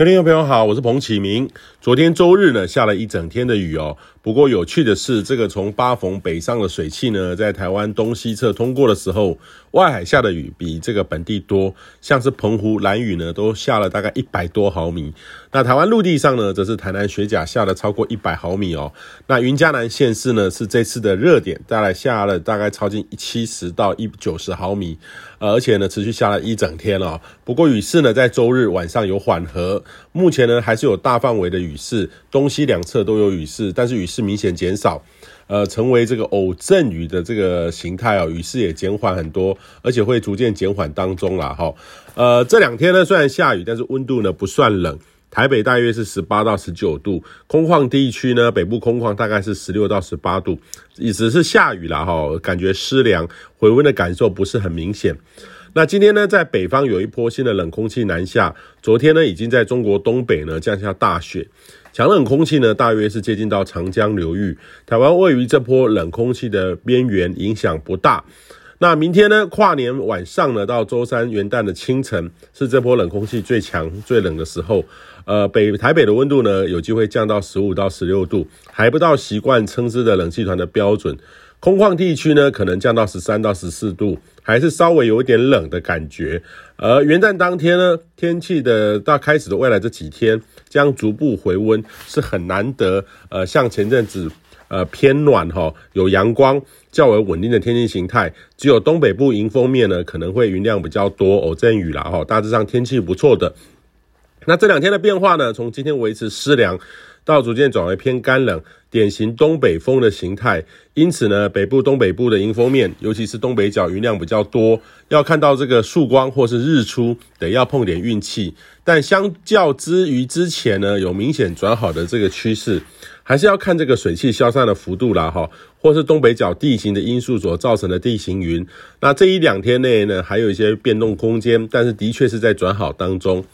各位听众朋友好，我是彭启明。昨天周日呢，下了一整天的雨哦。不过有趣的是，这个从八逢北上的水汽呢，在台湾东西侧通过的时候，外海下的雨比这个本地多，像是澎湖、蓝雨呢，都下了大概一百多毫米。那台湾陆地上呢，则是台南雪甲下了超过一百毫米哦。那云嘉南县市呢，是这次的热点，再来下了大概超近七十到一九十毫米，而且呢，持续下了一整天哦。不过雨势呢，在周日晚上有缓和。目前呢，还是有大范围的雨势，东西两侧都有雨势，但是雨势明显减少，呃，成为这个偶阵雨的这个形态哦，雨势也减缓很多，而且会逐渐减缓当中啦哈。呃，这两天呢，虽然下雨，但是温度呢不算冷，台北大约是十八到十九度，空旷地区呢，北部空旷大概是十六到十八度，只是下雨了哈，感觉湿凉，回温的感受不是很明显。那今天呢，在北方有一波新的冷空气南下。昨天呢，已经在中国东北呢降下大雪，强冷空气呢，大约是接近到长江流域。台湾位于这波冷空气的边缘，影响不大。那明天呢，跨年晚上呢，到周三元旦的清晨，是这波冷空气最强、最冷的时候。呃，北台北的温度呢，有机会降到十五到十六度，还不到习惯称之的冷气团的标准。空旷地区呢，可能降到十三到十四度，还是稍微有一点冷的感觉。而元旦当天呢，天气的到开始的未来这几天将逐步回温，是很难得。呃，像前阵子呃偏暖哈，有阳光，较为稳定的天气形态。只有东北部迎风面呢，可能会云量比较多，偶阵雨啦哈。大致上天气不错的。那这两天的变化呢，从今天维持湿凉。到逐渐转为偏干冷，典型东北风的形态。因此呢，北部、东北部的迎风面，尤其是东北角云量比较多，要看到这个曙光或是日出，得要碰点运气。但相较之于之前呢，有明显转好的这个趋势，还是要看这个水汽消散的幅度啦，哈，或是东北角地形的因素所造成的地形云。那这一两天内呢，还有一些变动空间，但是的确是在转好当中。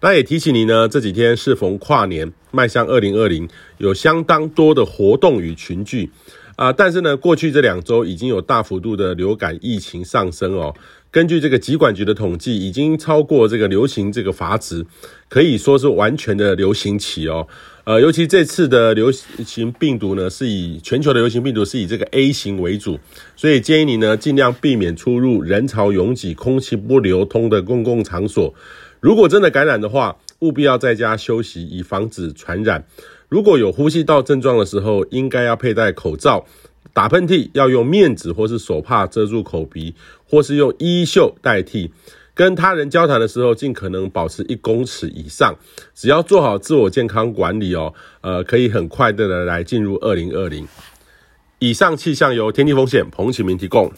那也提醒你呢，这几天适逢跨年，迈向二零二零，有相当多的活动与群聚啊。但是呢，过去这两周已经有大幅度的流感疫情上升哦。根据这个疾管局的统计，已经超过这个流行这个阀值，可以说是完全的流行期哦。呃，尤其这次的流行病毒呢，是以全球的流行病毒是以这个 A 型为主，所以建议你呢，尽量避免出入人潮拥挤、空气不流通的公共场所。如果真的感染的话，务必要在家休息，以防止传染。如果有呼吸道症状的时候，应该要佩戴口罩。打喷嚏要用面纸或是手帕遮住口鼻，或是用衣袖代替。跟他人交谈的时候，尽可能保持一公尺以上。只要做好自我健康管理哦，呃，可以很快的来进入二零二零。以上气象由天气风险彭启明提供。